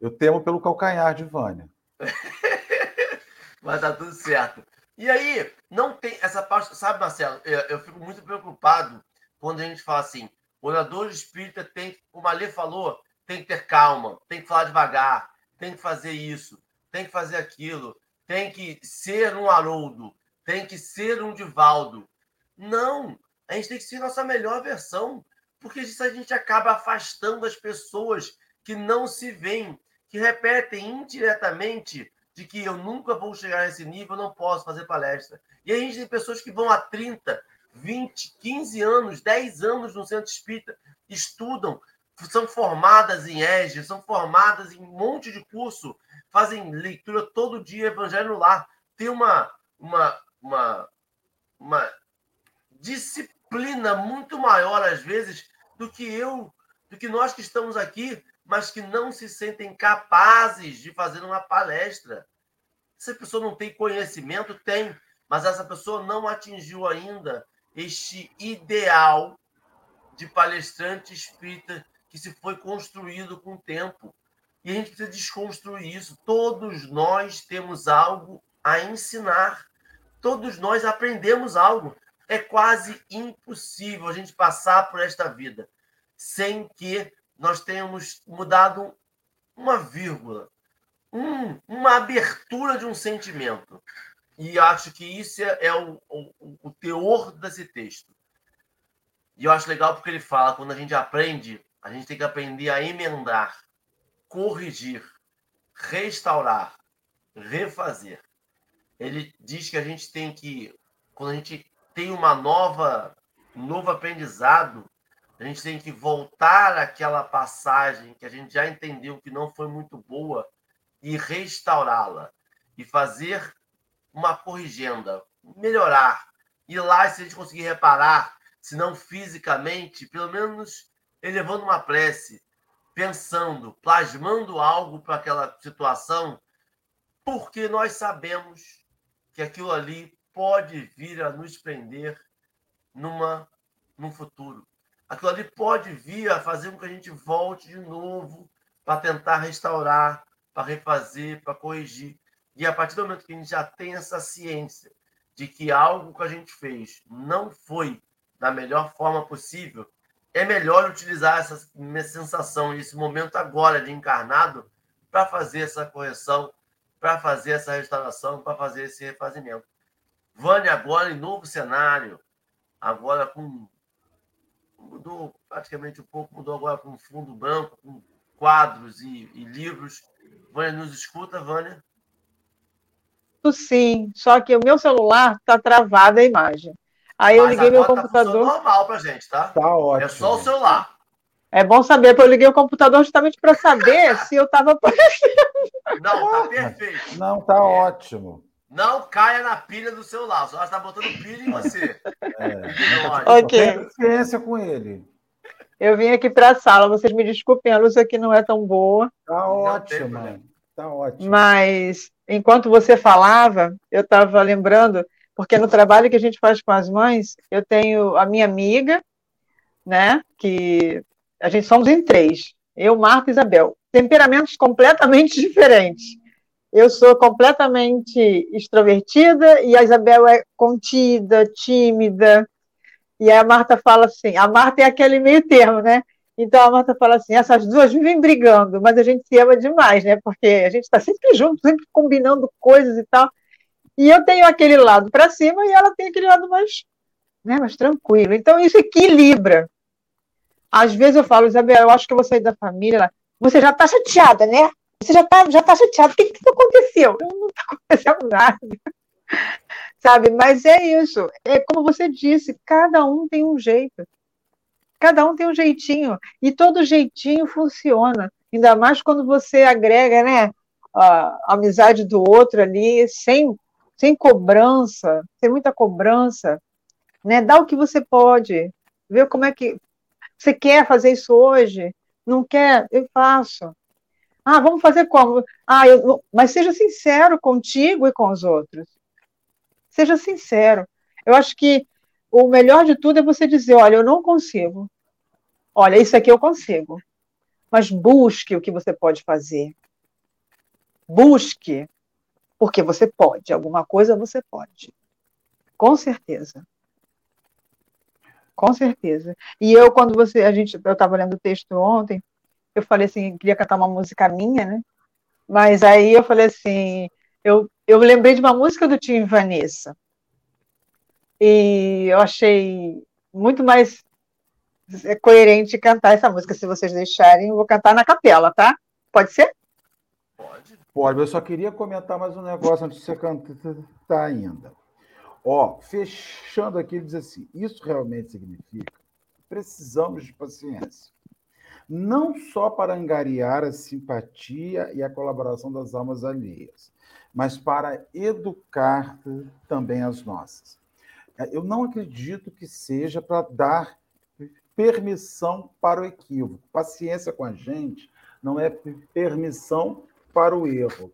Eu temo pelo calcanhar de Vânia. Mas tá tudo certo. E aí, não tem essa parte, sabe, Marcelo? Eu, eu fico muito preocupado quando a gente fala assim: orador espírita tem, como a Lê falou, tem que ter calma, tem que falar devagar, tem que fazer isso, tem que fazer aquilo. tem que ser um Haroldo, tem que ser um Divaldo. Não, a gente tem que ser nossa melhor versão, porque isso a gente acaba afastando as pessoas que não se veem, que repetem indiretamente de que eu nunca vou chegar nesse nível, não posso fazer palestra. E a gente tem pessoas que vão há 30, 20, 15 anos, 10 anos no centro espírita, estudam, são formadas em EGE, são formadas em um monte de curso, fazem leitura todo dia, evangelho lar. Tem uma, uma, uma, uma disciplina muito maior, às vezes, do que eu, do que nós que estamos aqui, mas que não se sentem capazes de fazer uma palestra. Essa pessoa não tem conhecimento? Tem, mas essa pessoa não atingiu ainda este ideal de palestrante espírita que se foi construído com o tempo. E a gente precisa desconstruir isso. Todos nós temos algo a ensinar. Todos nós aprendemos algo. É quase impossível a gente passar por esta vida sem que nós tenhamos mudado uma vírgula, um, uma abertura de um sentimento. E acho que isso é o, o, o teor desse texto. E eu acho legal porque ele fala: quando a gente aprende, a gente tem que aprender a emendar, corrigir, restaurar, refazer. Ele diz que a gente tem que, quando a gente tem uma nova, um novo aprendizado, a gente tem que voltar àquela passagem que a gente já entendeu que não foi muito boa e restaurá-la e fazer uma corrigenda, melhorar. E lá, se a gente conseguir reparar, se não fisicamente, pelo menos elevando uma prece, pensando, plasmando algo para aquela situação, porque nós sabemos que aquilo ali pode vir a nos prender numa num futuro. Aquilo ali pode vir a fazer com que a gente volte de novo para tentar restaurar, para refazer, para corrigir. E a partir do momento que a gente já tem essa ciência de que algo que a gente fez não foi da melhor forma possível, é melhor utilizar essa sensação, esse momento agora de encarnado, para fazer essa correção, para fazer essa restauração, para fazer esse refazimento. Vânia agora em novo cenário, agora com mudou praticamente um pouco, mudou agora um fundo branco, com quadros e, e livros. Vânia nos escuta, Vânia? Sim, só que o meu celular está travado a imagem. Aí Mas eu liguei meu tá computador. Tá normal para gente, tá? Tá ótimo. É só o celular. É bom saber, porque eu liguei o computador justamente para saber se eu estava aparecendo. Não, tá perfeito. Não, tá é. ótimo. Não caia na pilha do celular. O celular está botando pilha em você. É, ok. Paciência com ele. Eu vim aqui para a sala, vocês me desculpem, a luz aqui não é tão boa. Tá ótimo. Tá ótimo. Mas, enquanto você falava, eu estava lembrando, porque no trabalho que a gente faz com as mães, eu tenho a minha amiga, né, que a gente somos em três, eu, Marta e Isabel, temperamentos completamente diferentes. Eu sou completamente extrovertida e a Isabel é contida, tímida. E a Marta fala assim: a Marta é aquele meio termo, né? Então a Marta fala assim: essas duas vivem brigando, mas a gente se ama demais, né? Porque a gente está sempre junto, sempre combinando coisas e tal. E eu tenho aquele lado para cima e ela tem aquele lado mais, né, mais tranquilo. Então isso equilibra. Às vezes eu falo, Isabel, eu acho que eu vou sair da família. Você já está chateada, né? Você já está já tá chateado. O que, que aconteceu? Não está acontecendo nada. Sabe? Mas é isso. É como você disse, cada um tem um jeito. Cada um tem um jeitinho. E todo jeitinho funciona. Ainda mais quando você agrega, né? A amizade do outro ali, sem, sem cobrança, sem muita cobrança. Né? Dá o que você pode. Vê como é que. Você quer fazer isso hoje? Não quer? Eu faço. Ah, vamos fazer como? Ah, eu, mas seja sincero contigo e com os outros. Seja sincero. Eu acho que o melhor de tudo é você dizer: olha, eu não consigo. Olha, isso aqui eu consigo. Mas busque o que você pode fazer. Busque, porque você pode. Alguma coisa você pode. Com certeza. Com certeza. E eu, quando você. A gente, eu estava lendo o texto ontem, eu falei assim, queria cantar uma música minha, né? Mas aí eu falei assim, eu eu lembrei de uma música do Tim Vanessa. E eu achei muito mais coerente cantar essa música, se vocês deixarem. Eu vou cantar na capela, tá? Pode ser? Pode. Pode, eu só queria comentar mais um negócio antes de você cantar ainda. Ó, fechando aqui, ele diz assim: isso realmente significa precisamos de paciência. Não só para angariar a simpatia e a colaboração das almas alheias, mas para educar também as nossas. Eu não acredito que seja para dar permissão para o equívoco. Paciência com a gente não é permissão para o erro,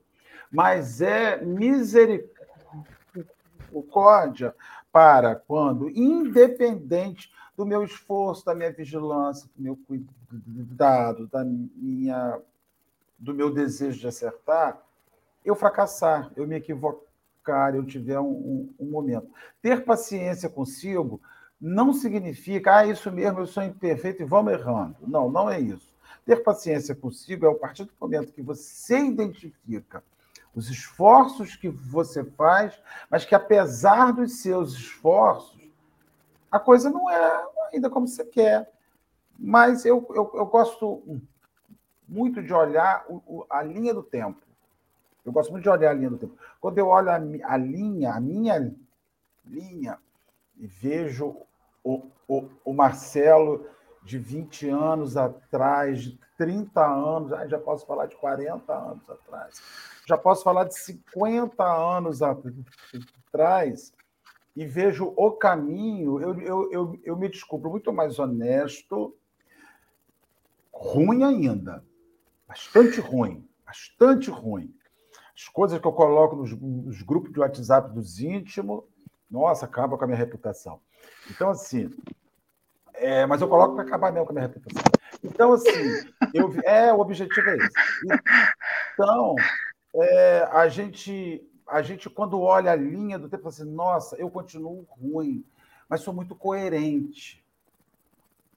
mas é misericórdia para quando, independente do meu esforço, da minha vigilância, do meu cuidado, da minha, do meu desejo de acertar, eu fracassar, eu me equivocar, eu tiver um, um, um momento. Ter paciência consigo não significa, ah, isso mesmo, eu sou imperfeito e vamos errando. Não, não é isso. Ter paciência consigo é a partir do momento que você identifica os esforços que você faz, mas que apesar dos seus esforços, a coisa não é ainda como você quer. Mas eu, eu, eu gosto muito de olhar a linha do tempo. Eu gosto muito de olhar a linha do tempo. Quando eu olho a, a linha, a minha linha, e vejo o, o, o Marcelo de 20 anos atrás, de 30 anos, já posso falar de 40 anos atrás, já posso falar de 50 anos atrás, e vejo o caminho, eu, eu, eu, eu me descubro muito mais honesto, ruim ainda, bastante ruim, bastante ruim. As coisas que eu coloco nos, nos grupos de WhatsApp dos íntimos, nossa, acaba com a minha reputação. Então, assim, é, mas eu coloco para acabar mesmo com a minha reputação. Então, assim, eu, é, o objetivo é esse. Então, é, a gente a gente, quando olha a linha do tempo, fala assim, nossa, eu continuo ruim, mas sou muito coerente.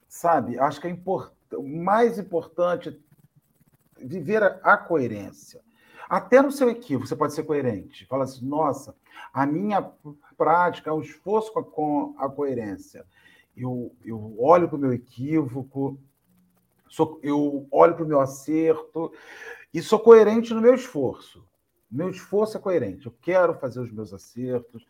Sabe? Acho que é import... mais importante é viver a coerência. Até no seu equívoco, você pode ser coerente. Fala assim, nossa, a minha prática é um esforço com a, com a coerência. Eu, eu olho para o meu equívoco, sou, eu olho para o meu acerto e sou coerente no meu esforço. Meu esforço é coerente. Eu quero fazer os meus acertos.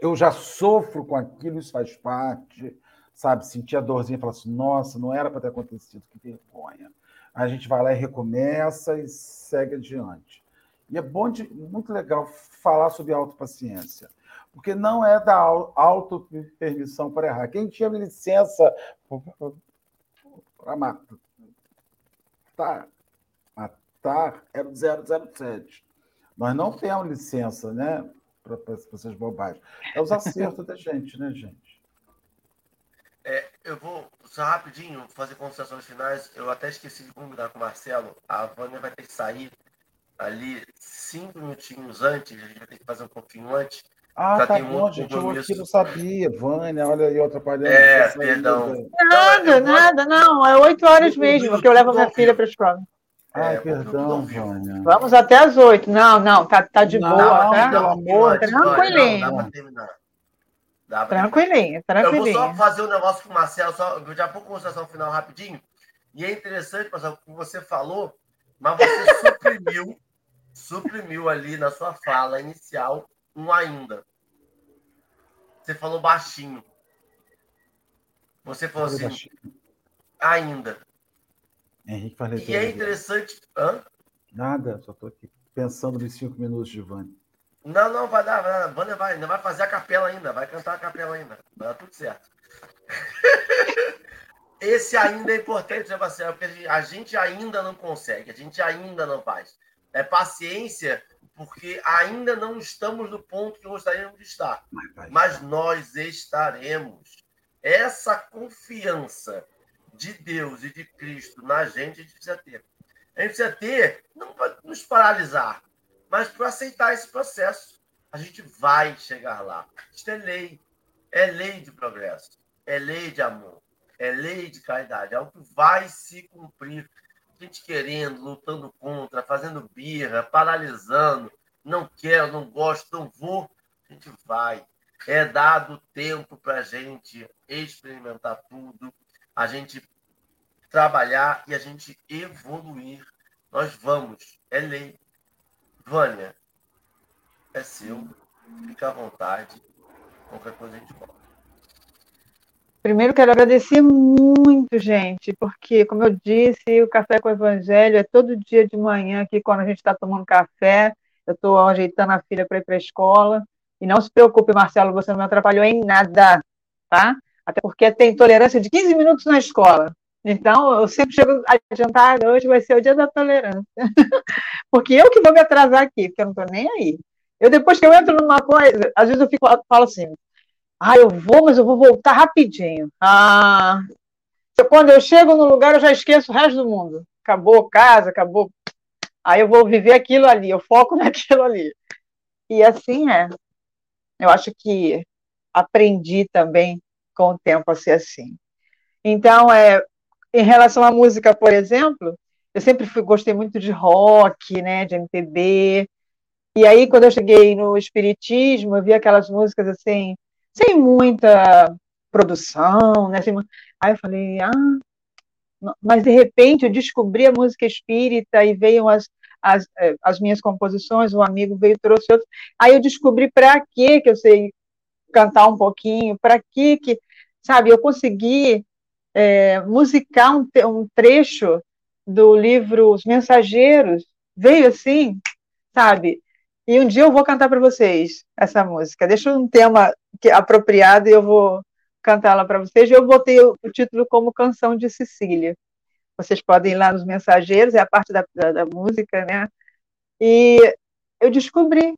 Eu já sofro com aquilo, isso faz parte. Sabe, sentir a dorzinha e falar assim: nossa, não era para ter acontecido, que vergonha. A gente vai lá e recomeça e segue adiante. E é bom de, muito legal falar sobre autopaciência, porque não é da auto-permissão para errar. Quem tinha licença para matar, matar era o 007. Nós não temos licença, né? Para essas bobagens. É os acertos da gente, né, gente? É, eu vou só rapidinho fazer considerações finais. Eu até esqueci de combinar com o Marcelo. A Vânia vai ter que sair ali cinco minutinhos antes. A gente vai ter que fazer um pouquinho antes. Ah, tá bom, gente. Eu aqui não sabia. Vânia, olha aí, outra palha. É, perdão. Nada, nada, não. É oito horas mesmo, porque eu levo minha filha para a escola. Ai, é, perdão, Vânia. Vamos até as oito. Não, não, tá, tá de não, boa, tá? Pelo amor de Deus. Tranquilinho. Tranquilinho, tranquilinho. Eu vou só fazer um negócio com o Marcelo, só, já vou com conversação final rapidinho. E é interessante, Marcelo, o que você falou, mas você suprimiu, suprimiu ali na sua fala inicial um ainda. Você falou baixinho. Você falou assim, baixinho. ainda. Henrique E é interessante. Hã? Nada, só estou aqui pensando nos cinco minutos de Vânia. Não, não, vai dar, vai dar. Vânia vai, ainda vai fazer a capela ainda, vai cantar a capela ainda. Vai dar tudo certo. Esse ainda é importante, né, Marcelo? Porque a gente ainda não consegue, a gente ainda não faz. É paciência, porque ainda não estamos no ponto que gostaríamos de estar. Mas nós estaremos. Essa confiança de Deus e de Cristo na gente, a gente precisa ter. A gente precisa ter, não para nos paralisar, mas para aceitar esse processo. A gente vai chegar lá. Isso é lei. É lei de progresso. É lei de amor. É lei de caridade. É algo que vai se cumprir. A gente querendo, lutando contra, fazendo birra, paralisando. não quero, não gosto, não vou, a gente vai. É dado tempo para a gente experimentar tudo, a gente trabalhar e a gente evoluir. Nós vamos, é lei. Vânia, é seu, fica à vontade. Qualquer coisa a gente volta. Primeiro, quero agradecer muito, gente, porque, como eu disse, o Café com o Evangelho é todo dia de manhã aqui, quando a gente está tomando café. Eu estou ajeitando a filha para ir para a escola. E não se preocupe, Marcelo, você não me atrapalhou em nada, tá? Até porque tem tolerância de 15 minutos na escola. Então, eu sempre chego adiantada, hoje vai ser o dia da tolerância. porque eu que vou me atrasar aqui, porque eu não estou nem aí. Eu, depois que eu entro numa coisa, às vezes eu fico, falo assim, ah, eu vou, mas eu vou voltar rapidinho. Ah, quando eu chego no lugar, eu já esqueço o resto do mundo. Acabou casa, acabou. Aí eu vou viver aquilo ali, eu foco naquilo ali. E assim é. Eu acho que aprendi também com o tempo a ser assim. Então, é, em relação à música, por exemplo, eu sempre fui, gostei muito de rock, né, de MPB. E aí, quando eu cheguei no espiritismo, eu vi aquelas músicas assim, sem muita produção, né? Sem... Aí eu falei, ah, mas de repente eu descobri a música espírita e veio as, as, eh, as minhas composições, um amigo veio trouxe outros. Aí eu descobri para que que eu sei cantar um pouquinho, para que que, sabe, eu consegui é, um, um trecho do livro Os Mensageiros, veio assim, sabe? E um dia eu vou cantar para vocês essa música. Deixa um tema que, apropriado e eu vou cantá-la para vocês. Eu botei o, o, título como Canção de Sicília. Vocês podem ir lá nos Mensageiros, é a parte da, da, da música, né? E eu descobri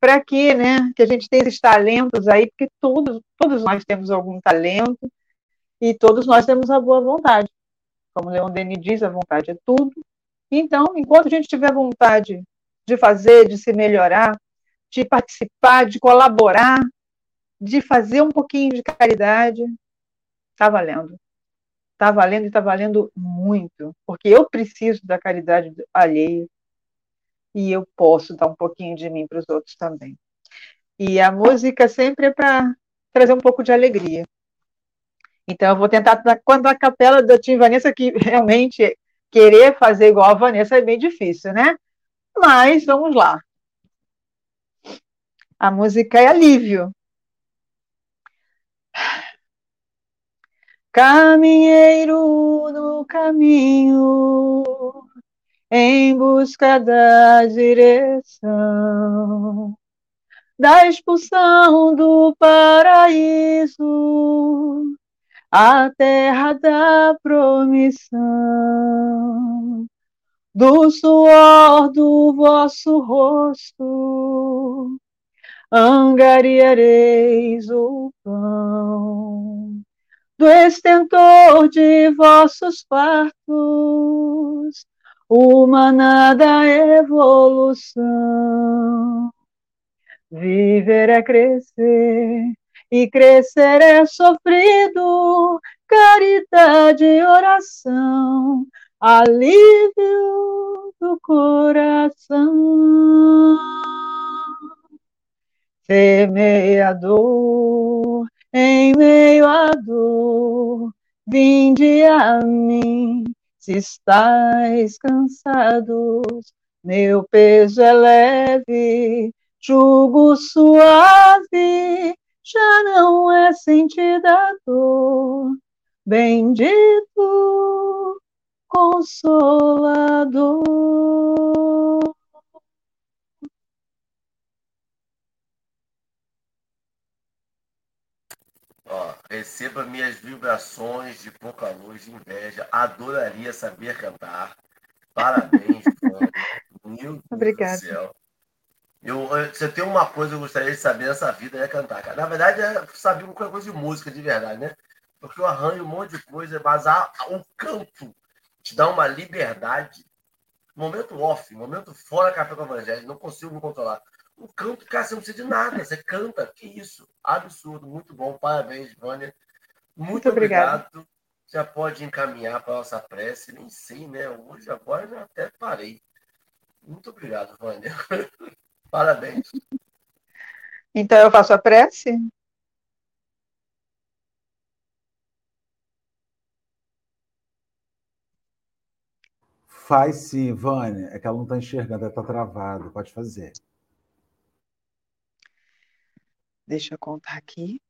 para quê, né? Que a gente tem esses talentos aí, porque todos, todos nós temos algum talento e todos nós temos a boa vontade. Como Leon Denis diz, a vontade é tudo. Então, enquanto a gente tiver vontade de fazer, de se melhorar, de participar, de colaborar, de fazer um pouquinho de caridade, está valendo. Está valendo e está valendo muito, porque eu preciso da caridade alheia e eu posso dar um pouquinho de mim para os outros também. E a música sempre é para trazer um pouco de alegria. Então, eu vou tentar, quando a capela da Tim Vanessa, que realmente querer fazer igual a Vanessa é bem difícil, né? Mas vamos lá. A música é alívio. Caminheiro no caminho, em busca da direção, da expulsão do paraíso, a terra da promissão do suor do vosso rosto, angariareis o pão, do estentor de vossos partos, uma nada evolução. Viver é crescer, e crescer é sofrido, caridade e oração, alívio do coração. Semeador, em meio à dor, vinde a mim, se estáis cansados, meu peso é leve, jugo suave, já não é sentida dor. Bendito Consolador. Ó, receba minhas vibrações de pouca luz, de inveja. Adoraria saber cantar. Parabéns, Meu Deus Obrigada. do céu. Eu, você tem uma coisa que eu gostaria de saber nessa vida é cantar, cara. Na verdade, é saber qualquer coisa de música de verdade, né? Porque eu arranjo um monte de coisa, mas a, o canto te dá uma liberdade. Momento off, momento fora café com evangelho, não consigo me controlar. O canto, cara, você não precisa de nada, você canta, que isso. Absurdo, muito bom, parabéns, Vânia. Muito, muito obrigado. obrigado. Já pode encaminhar para a nossa prece, nem sei, né? Hoje, agora, já até parei. Muito obrigado, Vânia. Parabéns. Então eu faço a prece? Faz sim, Vânia. É que ela não está enxergando, ela está travada. Pode fazer. Deixa eu contar aqui.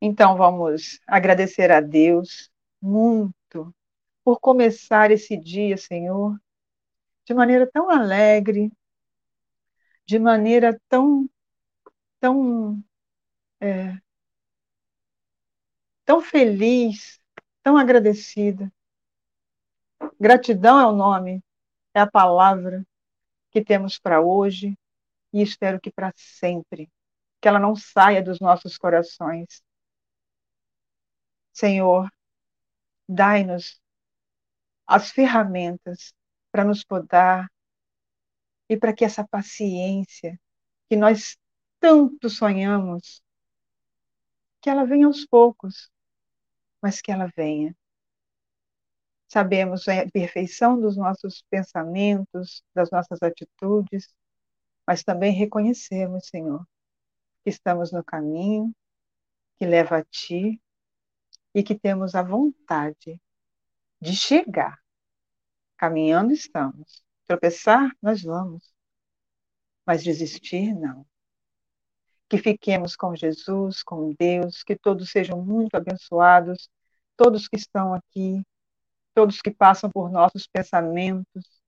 Então vamos agradecer a Deus muito por começar esse dia, Senhor, de maneira tão alegre, de maneira tão, tão, é, tão feliz, tão agradecida. Gratidão é o nome, é a palavra que temos para hoje e espero que para sempre, que ela não saia dos nossos corações. Senhor, dai-nos as ferramentas para nos podar e para que essa paciência que nós tanto sonhamos, que ela venha aos poucos, mas que ela venha. Sabemos a perfeição dos nossos pensamentos, das nossas atitudes, mas também reconhecemos, Senhor, que estamos no caminho que leva a Ti e que temos a vontade de chegar. Caminhando estamos. Tropeçar, nós vamos. Mas desistir, não. Que fiquemos com Jesus, com Deus, que todos sejam muito abençoados, todos que estão aqui, todos que passam por nossos pensamentos,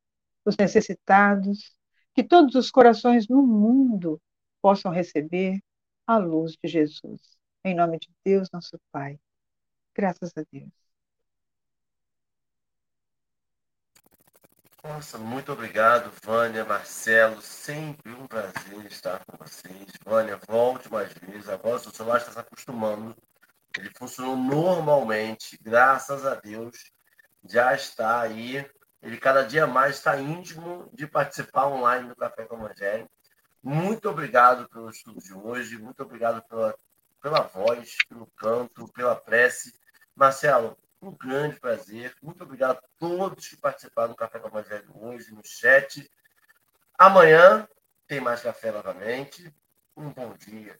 os necessitados, que todos os corações no mundo possam receber a luz de Jesus. Em nome de Deus, nosso Pai. Graças a Deus. Nossa, muito obrigado, Vânia, Marcelo. Sempre um prazer estar com vocês. Vânia, volte mais vezes. Agora o seu celular está se acostumando. Ele funcionou normalmente, graças a Deus. Já está aí. Ele cada dia mais está íntimo de participar online do Café com Evangelho. Muito obrigado pelo estudo de hoje. Muito obrigado pela, pela voz, pelo canto, pela prece. Marcelo, um grande prazer. Muito obrigado a todos que participaram do Café com o Evangelho hoje, no chat. Amanhã tem mais café novamente. Um bom dia.